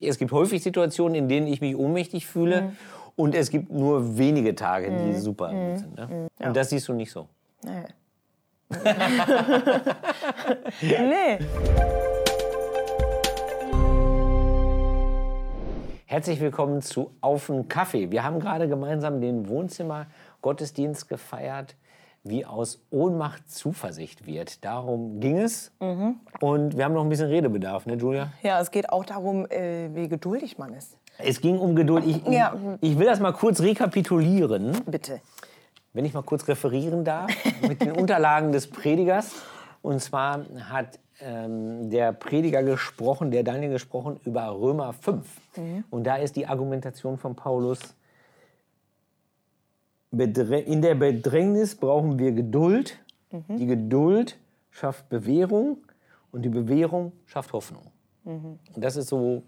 Es gibt häufig Situationen, in denen ich mich ohnmächtig fühle. Mhm. Und es gibt nur wenige Tage, die super gut sind. Ne? Und das siehst du nicht so. Nee. nee. Herzlich willkommen zu Auf den Kaffee. Wir haben gerade gemeinsam den Wohnzimmer-Gottesdienst gefeiert, wie aus Ohnmacht Zuversicht wird. Darum ging es. Mhm. Und wir haben noch ein bisschen Redebedarf, ne, Julia? Ja, es geht auch darum, äh, wie geduldig man ist. Es ging um Geduld. Ich, Ja. ich will das mal kurz rekapitulieren, Bitte. wenn ich mal kurz referieren darf, mit den Unterlagen des Predigers. Und zwar hat ähm, der Prediger gesprochen, der Daniel gesprochen, über Römer 5. Und da ist die Argumentation von Paulus, in der Bedrängnis brauchen wir Geduld. Die Geduld schafft Bewährung und die Bewährung schafft Hoffnung. Und das ist so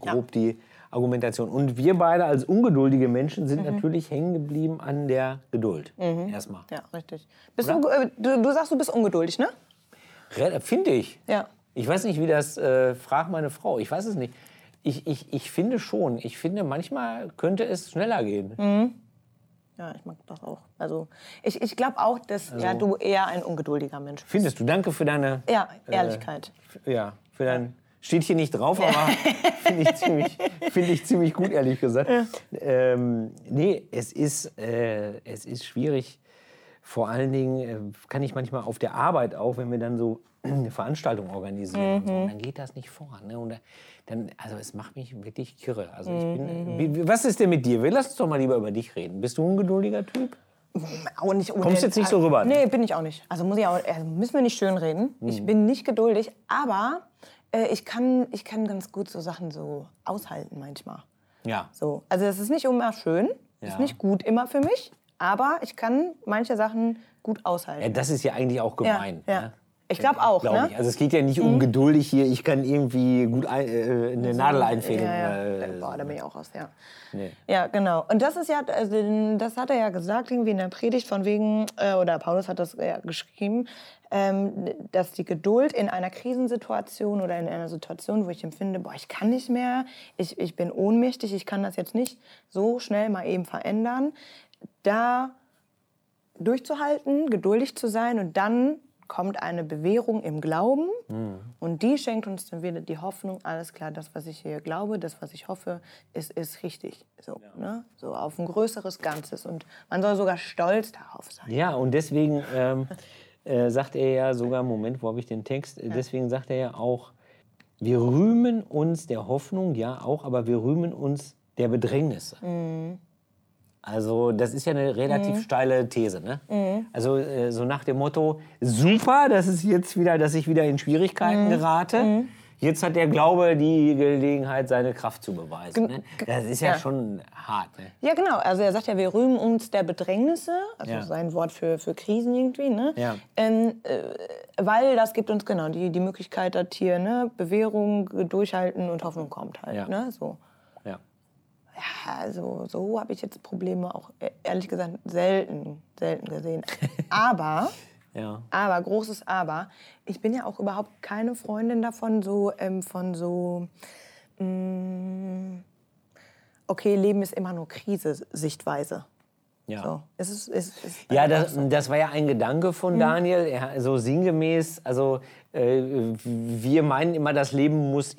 grob die Argumentation. Und wir beide als ungeduldige Menschen sind natürlich hängen geblieben an der Geduld. Erstmal. Ja, richtig. Du, äh, du, du sagst, du bist ungeduldig, ne? Finde ich. Ja. Ich weiß nicht, wie das, äh, frag meine Frau, ich weiß es nicht. Ich, ich, ich finde schon, ich finde, manchmal könnte es schneller gehen. Mhm. Ja, ich mag das auch. Also, ich, ich glaube auch, dass ja, du eher ein ungeduldiger Mensch bist. Findest du? Danke für deine, Ja, Ehrlichkeit. ja, für dein, steht hier nicht drauf, aber finde ich, ziemlich- finde ich ziemlich gut, ehrlich gesagt. Ähm, nee, es ist, äh, es ist schwierig. Vor allen Dingen äh, kann ich manchmal auf der Arbeit auch, wenn wir dann so eine Veranstaltung organisieren, und so, dann geht das nicht voran. Ne? Und da- dann, also es macht mich wirklich kirre. Also ich bin, was ist denn mit dir? Lass uns doch mal lieber über dich reden. Bist du ein geduldiger Typ? Auch nicht Kommst jetzt nicht so rüber, ne? Nee, bin ich auch nicht. Also muss ich auch, also müssen wir nicht schön reden. Hm. Ich bin nicht geduldig, aber äh, ich, kann, ich kann ganz gut so Sachen so aushalten manchmal. Ja. So. Also es ist nicht immer schön, Ja. ist nicht gut immer für mich, aber ich kann manche Sachen gut aushalten. ja. Das ist ja eigentlich auch gemein. ja. Ne? Ich glaube auch, Glaub ne? ich. Also es geht ja nicht um geduldig hier, ich kann irgendwie gut ein, äh, eine Nadel einfädeln. Ja, ja. äh, Boah, da bin ich auch raus, ja. Nee. Ja, genau. Und das ist ja, also, das hat er ja gesagt, irgendwie in der Predigt von wegen, äh, oder Paulus hat das ja geschrieben, ähm, dass die Geduld in einer Krisensituation oder in einer Situation, wo ich empfinde, boah, ich kann nicht mehr, ich, ich bin ohnmächtig, ich kann das jetzt nicht so schnell mal eben verändern, da durchzuhalten, geduldig zu sein und dann kommt eine Bewährung im Glauben und die schenkt uns dann wieder die Hoffnung, alles klar, das, was ich hier glaube, das, was ich hoffe, ist, ist richtig. So, ne? so auf ein größeres Ganzes und man soll sogar stolz darauf sein. Ja, und deswegen ähm, äh, sagt er ja sogar, Moment, wo habe ich den Text? Äh, Deswegen sagt er ja auch, wir rühmen uns der Hoffnung, ja auch, aber wir rühmen uns der Bedrängnisse. Also das ist ja eine relativ steile These, ne? Also äh, so nach dem Motto, super, das ist jetzt wieder, dass ich wieder in Schwierigkeiten gerate. Jetzt hat der Glaube die Gelegenheit, seine Kraft zu beweisen. Ne? Das ist ja, Ja. schon hart. Ne? Ja, genau. Also er sagt ja, wir rühmen uns der Bedrängnisse, also Ja. sein Wort für, für Krisen irgendwie, ne? Ja. Ähm, äh, weil das gibt uns genau die, die Möglichkeit, dass hier ne, Bewährung, Durchhalten und Hoffnung kommt halt. Ne? So. Ja. Ja, also so habe ich jetzt Probleme auch e- ehrlich gesagt selten, selten gesehen. Aber, Ja. aber, großes Aber, ich bin ja auch überhaupt keine Freundin davon, so ähm, von so, mh, okay, Leben ist immer nur Krise, Sichtweise. ja. So, es ist, es ist Ja, das, so. das war ja ein Gedanke Mhm. von Daniel, er, so sinngemäß, also äh, wir meinen immer, das Leben muss,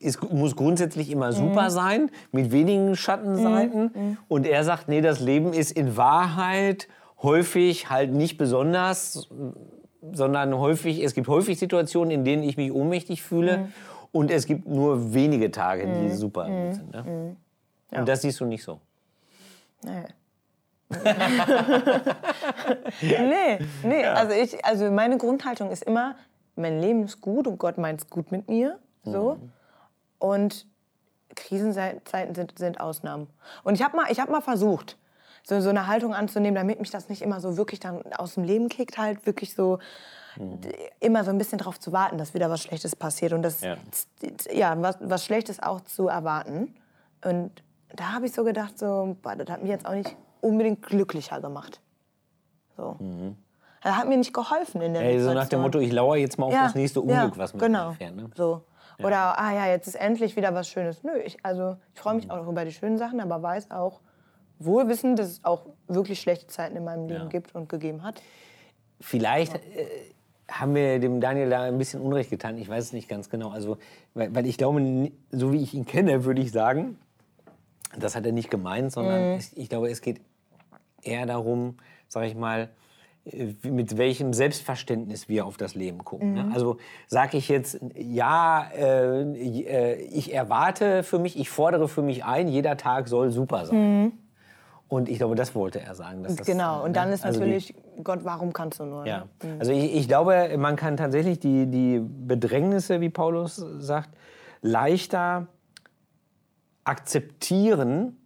ist, muss grundsätzlich immer Mhm. super sein, mit wenigen Schattenseiten. Und er sagt, nee, das Leben ist in Wahrheit häufig halt nicht besonders, sondern häufig, es gibt häufig Situationen, in denen ich mich ohnmächtig fühle. Mhm. Und es gibt nur wenige Tage, die super gut sind. Ne? Und das siehst du nicht so. Nee. nee, nee. Also, ich, also meine Grundhaltung ist immer, mein Leben ist gut und Gott meint es gut mit mir. So. Und Krisenzeiten sind, sind Ausnahmen. Und ich habe mal, ich hab mal versucht, so, so eine Haltung anzunehmen, damit mich das nicht immer so wirklich dann aus dem Leben kickt, halt wirklich so d- immer so ein bisschen darauf zu warten, dass wieder was Schlechtes passiert und das Ja. ja, was, was Schlechtes auch zu erwarten. Und da habe ich so gedacht, so, boah, das hat mich jetzt auch nicht unbedingt glücklicher gemacht. So. Das hat mir nicht geholfen in der Ey, so nach dem Motto, ich lauere jetzt mal auf das nächste Unglück, ja, was mir genau. einfährt. Ne? So. Oder, ah ja, jetzt ist endlich wieder was Schönes. Nö, ich, also ich freue mich auch über die schönen Sachen, aber weiß auch, wohlwissend, dass es auch wirklich schlechte Zeiten in meinem Leben Ja. gibt und gegeben hat. Vielleicht äh, haben wir dem Daniel da ein bisschen Unrecht getan. Ich weiß es nicht ganz genau. Also, weil, weil ich glaube, so wie ich ihn kenne, würde ich sagen, das hat er nicht gemeint, sondern es, ich glaube, es geht eher darum, sage ich mal, mit welchem Selbstverständnis wir auf das Leben gucken. Ne? Also sage ich jetzt, ja, äh, äh, ich erwarte für mich, ich fordere für mich ein, jeder Tag soll super sein. Und ich glaube, das wollte er sagen. das, genau, und dann ne? ist Also die- natürlich, Gott, warum kannst du nur? ja, ne? also ich, ich glaube, man kann tatsächlich die, die Bedrängnisse, wie Paulus sagt, leichter akzeptieren,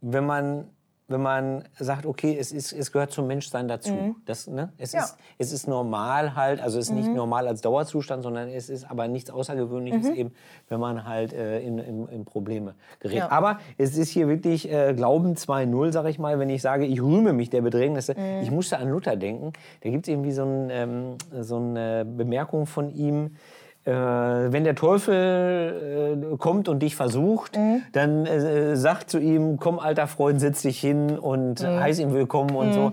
wenn man, wenn man sagt, okay, es, ist, es gehört zum Menschsein dazu. Das, ne? es, Ja. ist, es ist normal halt, also es ist nicht normal als Dauerzustand, sondern es ist aber nichts Außergewöhnliches eben, wenn man halt äh, in, in, in Probleme gerät. Ja. Aber es ist hier wirklich äh, Glauben 2.0, sag ich mal, wenn ich sage, ich rühme mich der Bedrängnisse. Ich musste an Luther denken. Da gibt es irgendwie so, ein, ähm, so eine Bemerkung von ihm, wenn der Teufel äh, kommt und dich versucht, dann äh, sagt zu ihm, komm alter Freund, setz dich hin und heiß ihn willkommen und so.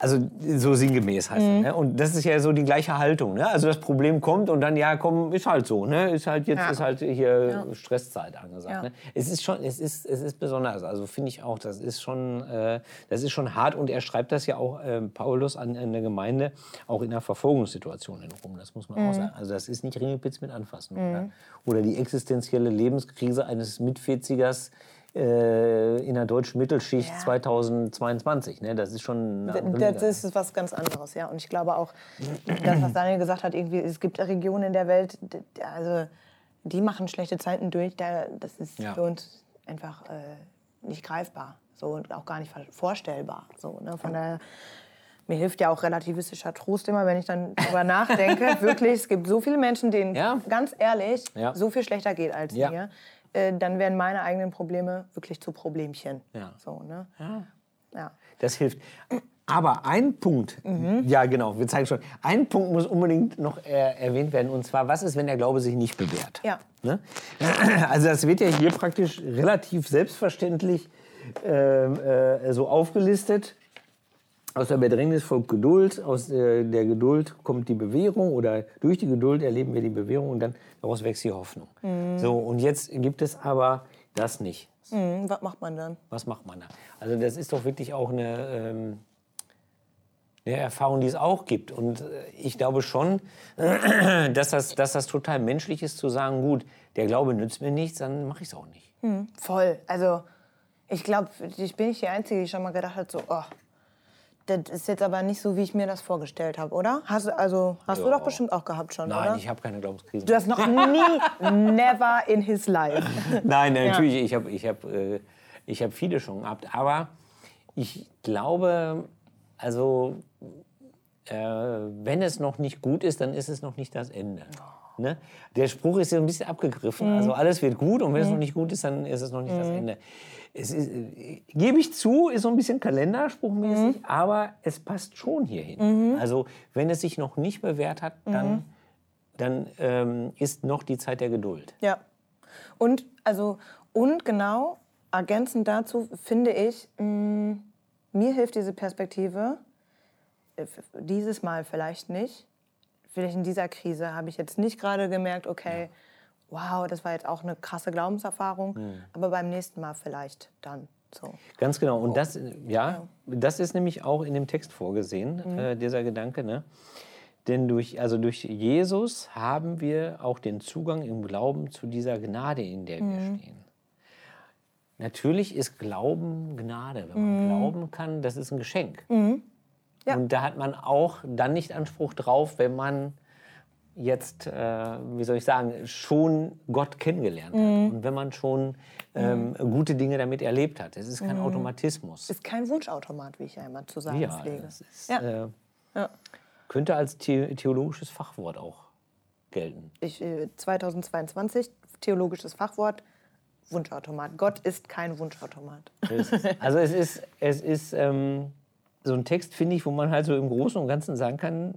Also so sinngemäß heißt es. Ne? Und das ist ja so die gleiche Haltung. Ne? Also das Problem kommt und dann, ja, komm, ist halt so. Ne? Ist halt jetzt Ja. ist halt hier Stresszeit angesagt. Ja. Ne? Es ist schon, es ist, es ist besonders. Also finde ich auch, das ist schon, äh, das ist schon hart. Und er schreibt das ja auch, äh, Paulus, an, an der Gemeinde, auch in einer Verfolgungssituation in Rom. Das muss man Mhm. auch sagen. Also das ist nicht Ringelpitz mit anfassen. Oder? oder die existenzielle Lebenskrise eines Mitvierzigers äh, in der deutschen Mittelschicht Ja. 2022. Ne? Das ist schon. Das ist was ganz anderes, ja. Und ich glaube auch, das, was Daniel gesagt hat, irgendwie, es gibt Regionen in der Welt, also die machen schlechte Zeiten durch. Da, das ist Ja. für uns einfach äh, nicht greifbar, so und auch gar nicht vorstellbar. So, ne? Von daher, mir hilft ja auch relativistischer Trost immer, wenn ich dann darüber nachdenke. Wirklich, es gibt so viele Menschen, denen Ja. ganz ehrlich Ja. so viel schlechter geht als Ja. mir. Äh, dann werden meine eigenen Probleme wirklich zu Problemchen. Ja. So, ne? ja. Das hilft. Aber ein Punkt, Mhm. ja genau, wir zeigen schon, ein Punkt muss unbedingt noch äh, erwähnt werden. Und zwar, was ist, wenn der Glaube sich nicht bewährt? Ja. Ne? Also das wird ja hier praktisch relativ selbstverständlich ähm, äh, so aufgelistet. Aus der Bedrängnis folgt Geduld, aus äh, der Geduld kommt die Bewährung oder durch die Geduld erleben wir die Bewährung und dann daraus wächst die Hoffnung. So, und jetzt gibt es aber das nicht. Hm, was macht man dann? Was macht man da? Also das ist doch wirklich auch eine, ähm, eine Erfahrung, die es auch gibt. Und äh, ich glaube schon, dass das, dass das total menschlich ist, zu sagen, gut, der Glaube nützt mir nichts, dann mache ich es auch nicht. Voll. Also, ich glaube, ich bin nicht die Einzige, die schon mal gedacht hat, so, oh, das ist jetzt aber nicht so, wie ich mir das vorgestellt habe, oder? Hast, du- also, hast du Ja. doch bestimmt auch gehabt schon, Nein, oder? ich habe keine Glaubenskrise. Du hast noch nie, never in his life. Nein, natürlich, ich habe ich hab, äh, ich hab viele schon gehabt. Aber ich glaube, also, äh, wenn es noch nicht gut ist, dann ist es noch nicht das Ende. Ne? Der Spruch ist ja ein bisschen abgegriffen. Also alles wird gut und wenn es noch nicht gut ist, dann ist es noch nicht das Ende. Es ist, äh, gebe ich zu, ist so ein bisschen kalenderspruchmäßig, aber es passt schon hierhin. Also wenn es sich noch nicht bewährt hat, dann, dann ähm, ist noch die Zeit der Geduld. Ja. Und, also, und genau, ergänzend dazu finde ich, mh, mir hilft diese Perspektive, äh, dieses Mal vielleicht nicht. Vielleicht in dieser Krise habe ich jetzt nicht gerade gemerkt, okay, wow, das war jetzt auch eine krasse Glaubenserfahrung, aber beim nächsten Mal vielleicht dann. So. Ganz genau. Und das, äh, ja, das ist nämlich auch in dem Text vorgesehen, äh, dieser Gedanke. Ne? Denn durch, also durch Jesus haben wir auch den Zugang im Glauben zu dieser Gnade, in der wir stehen. Natürlich ist Glauben Gnade. Wenn man glauben kann, das ist ein Geschenk. Ja. Und da hat man auch dann nicht Anspruch drauf, wenn man jetzt, äh, wie soll ich sagen, schon Gott kennengelernt hat. Und wenn man schon ähm, gute Dinge damit erlebt hat. Es ist kein Automatismus. Ist kein Wunschautomat, wie ich ja immer zu sagen Ja, pflege. ist, Ja. Äh, Ja. könnte als the theologisches Fachwort auch gelten. Ich, äh, 2022, theologisches Fachwort, Wunschautomat. Gott ist kein Wunschautomat. Also es ist, es ist ähm, so ein Text, finde ich, wo man halt so im Großen und Ganzen sagen kann,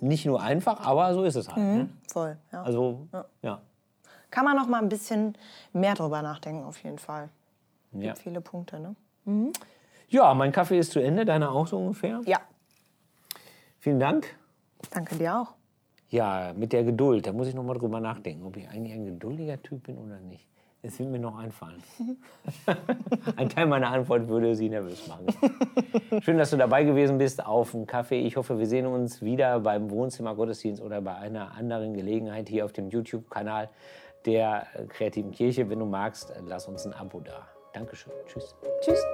nicht nur einfach, aber so ist es halt. Ne? Voll, ja. Also, ja. Kann man noch mal ein bisschen mehr drüber nachdenken, auf jeden Fall. ja. Viele Punkte, ne? Ja, mein Kaffee ist zu Ende, deiner auch so ungefähr. Ja, Vielen Dank. danke dir auch. Ja, mit der Geduld, da muss ich noch mal drüber nachdenken, ob ich eigentlich ein geduldiger Typ bin oder nicht. Es wird mir noch einfallen. ein Teil meiner Antwort würde sie nervös machen. Schön, dass du dabei gewesen bist auf dem Kaffee. Ich hoffe, wir sehen uns wieder beim Wohnzimmer-Gottesdienst oder bei einer anderen Gelegenheit hier auf dem YouTube-Kanal der Kreativen Kirche. Wenn du magst, lass uns ein Abo da. Dankeschön. Tschüss. Tschüss.